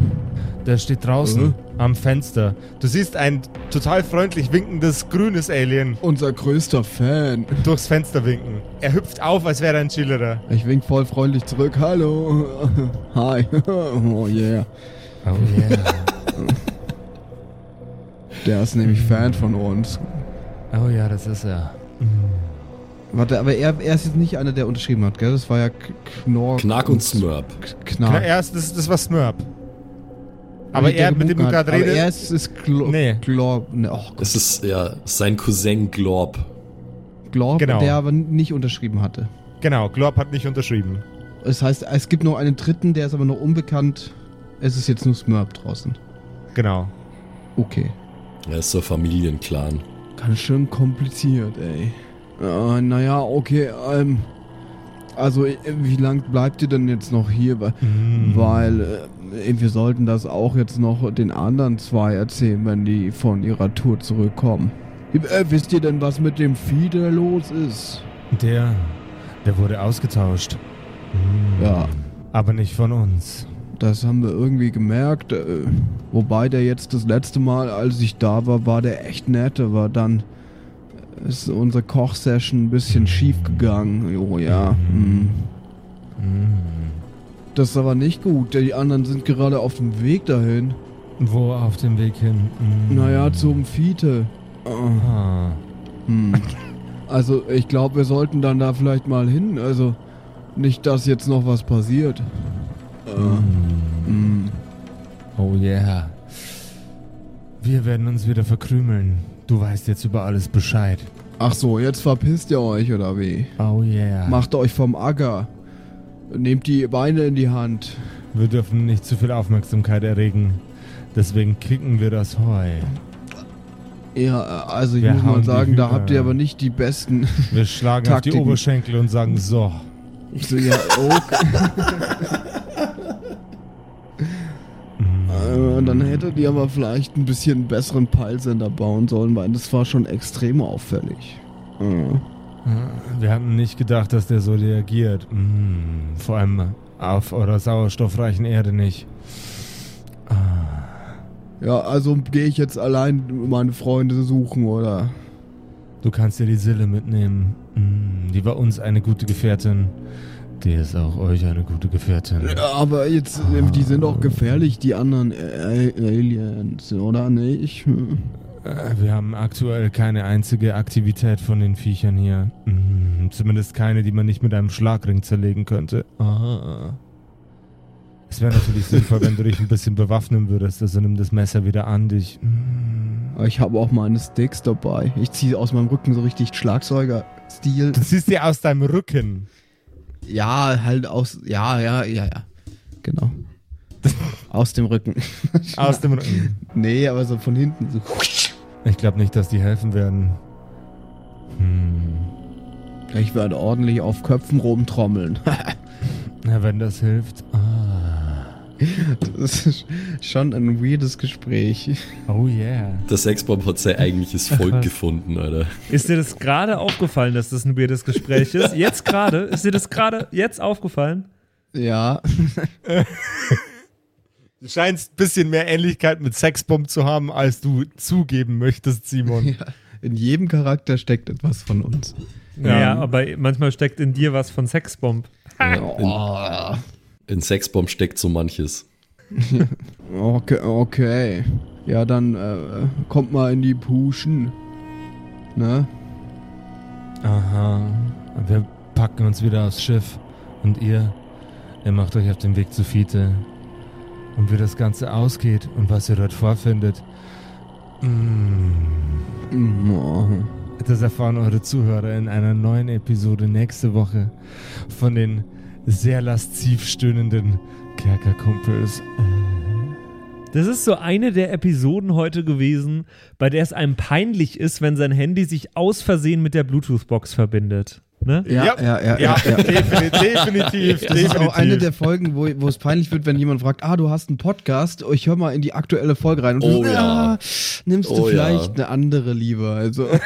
Der steht draußen Mhm. am Fenster. Du siehst ein total freundlich winkendes grünes Alien unser größter Fan. durchs Fenster winken. Er hüpft auf, als wäre er ein Chillerer. Ich wink voll freundlich zurück. Hallo. Hi. Oh yeah. Oh yeah. Der ist nämlich Fan von uns. oh ja, das ist er. Warte, aber er, er ist jetzt nicht einer, der unterschrieben hat, gell? Das war ja Knorr. Knack und Smurp. Na, Knack. erst, das, das war Smurp. Aber er, mit dem du gerade redest. er ist, ist Glo Nee. Glorb, ne, oh Gott, Es ist ja sein Cousin Glorb. Glorb, Genau. der aber nicht unterschrieben hatte. Genau, Glorb hat nicht unterschrieben. Das heißt, es gibt noch einen dritten, der ist aber noch unbekannt. Es ist jetzt nur Smurp draußen. Genau. Okay. Er ist so Familienclan. Ganz schön kompliziert, ey. Äh, naja, okay, ähm. Also, äh, wie lang bleibt ihr denn jetzt noch hier? Weil, weil äh, wir sollten das auch jetzt noch den anderen zwei erzählen, wenn die von ihrer Tour zurückkommen. Äh, wisst ihr denn, was mit dem da los ist? Der, der wurde ausgetauscht. Hm. Ja, Aber nicht von uns. das haben wir irgendwie gemerkt. Äh, wobei der jetzt das letzte Mal, als ich da war, war der echt nett. Aber dann ist unsere Kochsession ein bisschen schief gegangen. Oh ja. hm. Das ist aber nicht gut. Die anderen sind gerade auf dem Weg dahin. Wo auf dem Weg hin? Hm. Naja, zum Fiete. Ah, Ah. hm. Also ich glaube, wir sollten dann da vielleicht mal hin. Also nicht, dass jetzt noch was passiert. Äh, hm. Oh yeah. Wir werden uns wieder verkrümeln. Du weißt jetzt über alles Bescheid. Ach so, jetzt verpisst ihr euch oder wie? Oh yeah. Macht euch vom Acker. Nehmt die Beine in die Hand. Wir dürfen nicht zu viel Aufmerksamkeit erregen. Deswegen kicken wir das Heu. Ja, also ich Wir muss mal sagen, da habt ihr aber nicht die besten. Wir schlagen auf die Taktiken. Oberschenkel und sagen so. so, ja, okay. Äh, Dann hättet ihr aber vielleicht ein bisschen besseren Peilsender bauen sollen, weil das war schon extrem auffällig. Äh. Wir hatten nicht gedacht, dass der so reagiert. Mm, vor allem auf eurer sauerstoffreichen Erde nicht. Ja, also gehe ich jetzt allein meine Freunde suchen, oder? Du kannst dir die Sille mitnehmen. Mm, die war uns eine gute Gefährtin. Die ist auch euch eine gute Gefährtin. Aber jetzt, äh, die sind doch gefährlich, die anderen äh, Aliens, oder nicht? Hm. Äh, Wir haben aktuell keine einzige Aktivität von den Viechern hier. Mm, Zumindest keine, die man nicht mit einem Schlagring zerlegen könnte. Ah. Es wäre natürlich sinnvoll, wenn du dich ein bisschen bewaffnen würdest. Also nimm das Messer wieder an dich. Aber ich habe auch meine Sticks dabei. Ich ziehe aus meinem Rücken so richtig Schlagzeuger-Stil. Du siehst dir aus deinem Rücken. Ja, halt aus. Ja, ja, ja, ja. Genau. aus dem Rücken. Aus dem Rücken. nee, aber so von hinten. So. Ich glaube nicht, dass die helfen werden. Hm. Ich werde ordentlich auf Köpfen rumtrommeln. Na, wenn das hilft. Ah. Das ist schon ein weirdes Gespräch. Oh yeah. Der Sexbomb hat sein eigentliches Volk gefunden, Alter. Ist dir das gerade aufgefallen, dass das ein weirdes Gespräch ist? Jetzt gerade? Ist dir das gerade jetzt aufgefallen? Ja. Du scheinst ein bisschen mehr Ähnlichkeit mit Sexbomb zu haben, als du zugeben möchtest, Simon. ja. In jedem Charakter steckt etwas von uns. Ja, aber manchmal steckt in dir was von Sexbomb. Oh. In Sexbomb steckt so manches. Okay, okay. Ja, dann äh, kommt mal in die Puschen. Ne? Aha. Wir packen uns wieder aufs Schiff. Und ihr, ihr macht euch auf den Weg zu Fiete. Und wie das Ganze ausgeht und was ihr dort vorfindet, mm, Oh. das erfahren eure Zuhörer in einer neuen Episode nächste Woche von den sehr lasziv stöhnenden Kerkerkumpels. Das ist so eine der Episoden heute gewesen, bei der es einem peinlich ist, wenn sein Handy sich aus Versehen mit der Bluetooth-Box verbindet. Ne? Ja, ja, ja, ja. ja, definitiv, definitiv. Das ist auch eine der Folgen, wo, wo es peinlich wird, wenn jemand fragt, ah, du hast einen Podcast, ich höre mal in die aktuelle Folge rein. Und du, Oh ja. ah, nimmst du Oh ja. vielleicht eine andere lieber. Also,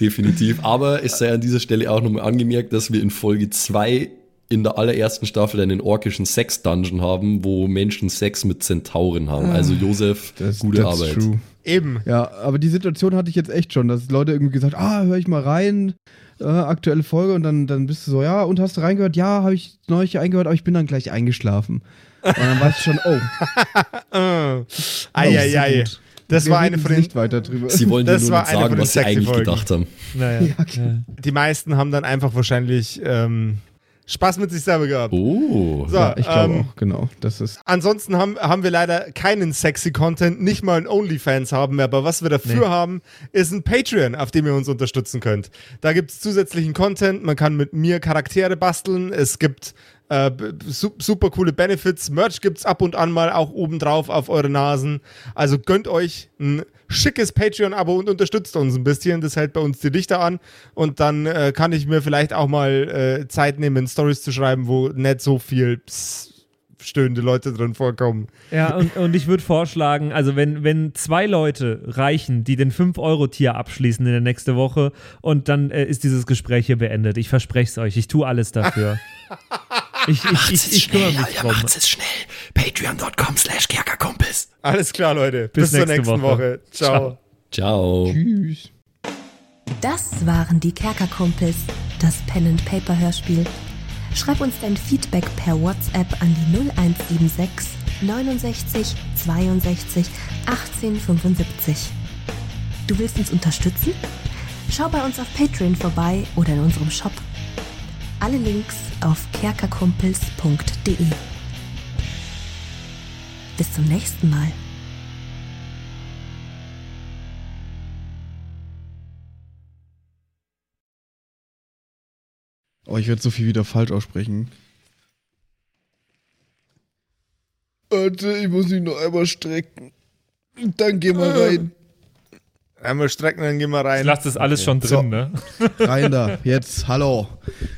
Definitiv. Aber es sei an dieser Stelle auch nochmal angemerkt, dass wir in Folge 2 in der allerersten Staffel einen orkischen Sex-Dungeon haben, wo Menschen Sex mit Zentauren haben. Also Josef, gute that's Arbeit. true. Eben. Ja, aber die Situation hatte ich jetzt echt schon, dass Leute irgendwie gesagt, ah, höre ich mal rein, äh, aktuelle Folge und dann, dann bist du so, ja, und hast du reingehört? Ja, habe ich neulich eingehört, aber ich bin dann gleich eingeschlafen. Und dann weißt du schon, oh, Äh. Eieiei. gut. Das wir war eine von den. nicht weiter drüber. Sie wollen dir Das nur war sagen, was sie eigentlich Sexy-Folgen. gedacht haben. Naja. ja. Die meisten haben dann einfach wahrscheinlich ähm, Spaß mit sich selber gehabt. Oh. So, Ja, ich glaube ähm, auch, genau. Das ist. Ansonsten haben, haben wir leider keinen sexy Content, nicht mal ein OnlyFans haben wir, aber was wir dafür Nee. haben, ist ein Patreon, auf dem ihr uns unterstützen könnt. Da gibt es zusätzlichen Content, man kann mit mir Charaktere basteln, es gibt äh, super coole Benefits, Merch gibt's ab und an mal auch obendrauf auf eure Nasen. Also gönnt euch ein schickes Patreon-Abo und unterstützt uns ein bisschen, das hält bei uns die Lichter an und dann äh, kann ich mir vielleicht auch mal äh, Zeit nehmen, Stories zu schreiben, wo nicht so viel stöhnende Leute drin vorkommen. Ja, und, und ich würde vorschlagen, also wenn, wenn zwei Leute reichen, die den 5-Euro-Tier abschließen in der nächsten Woche und dann äh, ist dieses Gespräch hier beendet. Ich verspreche es euch, ich tue alles dafür. Ich, ich, ich, ich kümmere mich drum. es schnell. Patreon.com slash Kerkerkumpels. Alles klar, Leute. Bis Bis, zur nächste nächsten Woche. Woche. Ciao. Ciao. Tschüss. Das waren die Kerkerkumpels, das Pen and Paper Hörspiel. Schreib uns dein Feedback per WhatsApp an die 0176 69 62 18 75. Du willst uns unterstützen? Schau bei uns auf Patreon vorbei oder in unserem Shop. Alle Links auf kerkerkumpels.de. Bis zum nächsten Mal. Oh, ich werde so viel wieder falsch aussprechen. Warte, ich muss mich noch einmal strecken. Dann geh mal rein. Einmal strecken, dann gehen wir Ich rein. lasse das alles schon drin, So. ne? Rein da. Jetzt, hallo.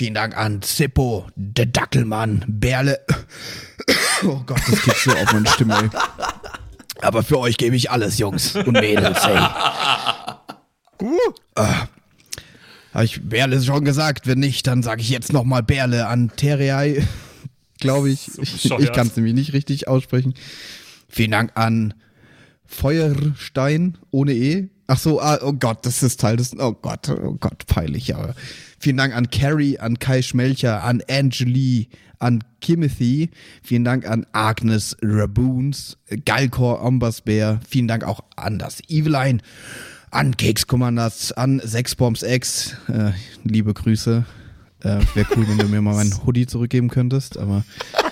vielen Dank an Zippo, der Dackelmann, Berle, oh Gott, das geht so auf meine Stimme, ey. Aber für euch gebe ich alles, Jungs und Mädels, hey. Habe ich Berle schon gesagt? Wenn nicht, dann sage ich jetzt nochmal Berle an Terrei. Glaube ich. ich ich kann es nämlich nicht richtig aussprechen. Vielen Dank an Feuerstein ohne E. Ach so, ah, oh Gott, das ist Teil des. Oh Gott, oh Gott, peinlich, aber. Vielen Dank an Carrie, an Kai Schmelcher, an Angeli, an Kimothy. Vielen Dank an Agnes Raboons, Galkor Ombasbär. Vielen Dank auch an das Eveline, an Keks Commanders, an Sexbombs X. Äh, liebe Grüße. Äh, Wäre cool, wenn du mir mal meinen Hoodie zurückgeben könntest, aber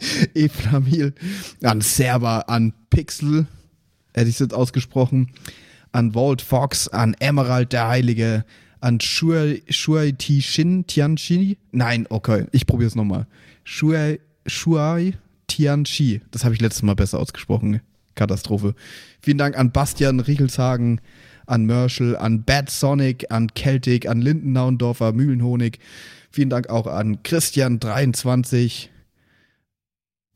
Eflamil, an Server, an Pixel, hätte ich es jetzt ausgesprochen, an Walt Fox, an Emerald der Heilige, an Shuai, Shuai Tishin Tianchi. Nein, okay, ich probiere es nochmal. Shuai, Shuai Tianchi. Das habe ich letztes Mal besser ausgesprochen. Katastrophe. Vielen Dank an Bastian Riechelshagen, an Merschel, an Bad Sonic, an Celtic, an Lindennaundorfer, Mühlenhonig. Vielen Dank auch an Christian23.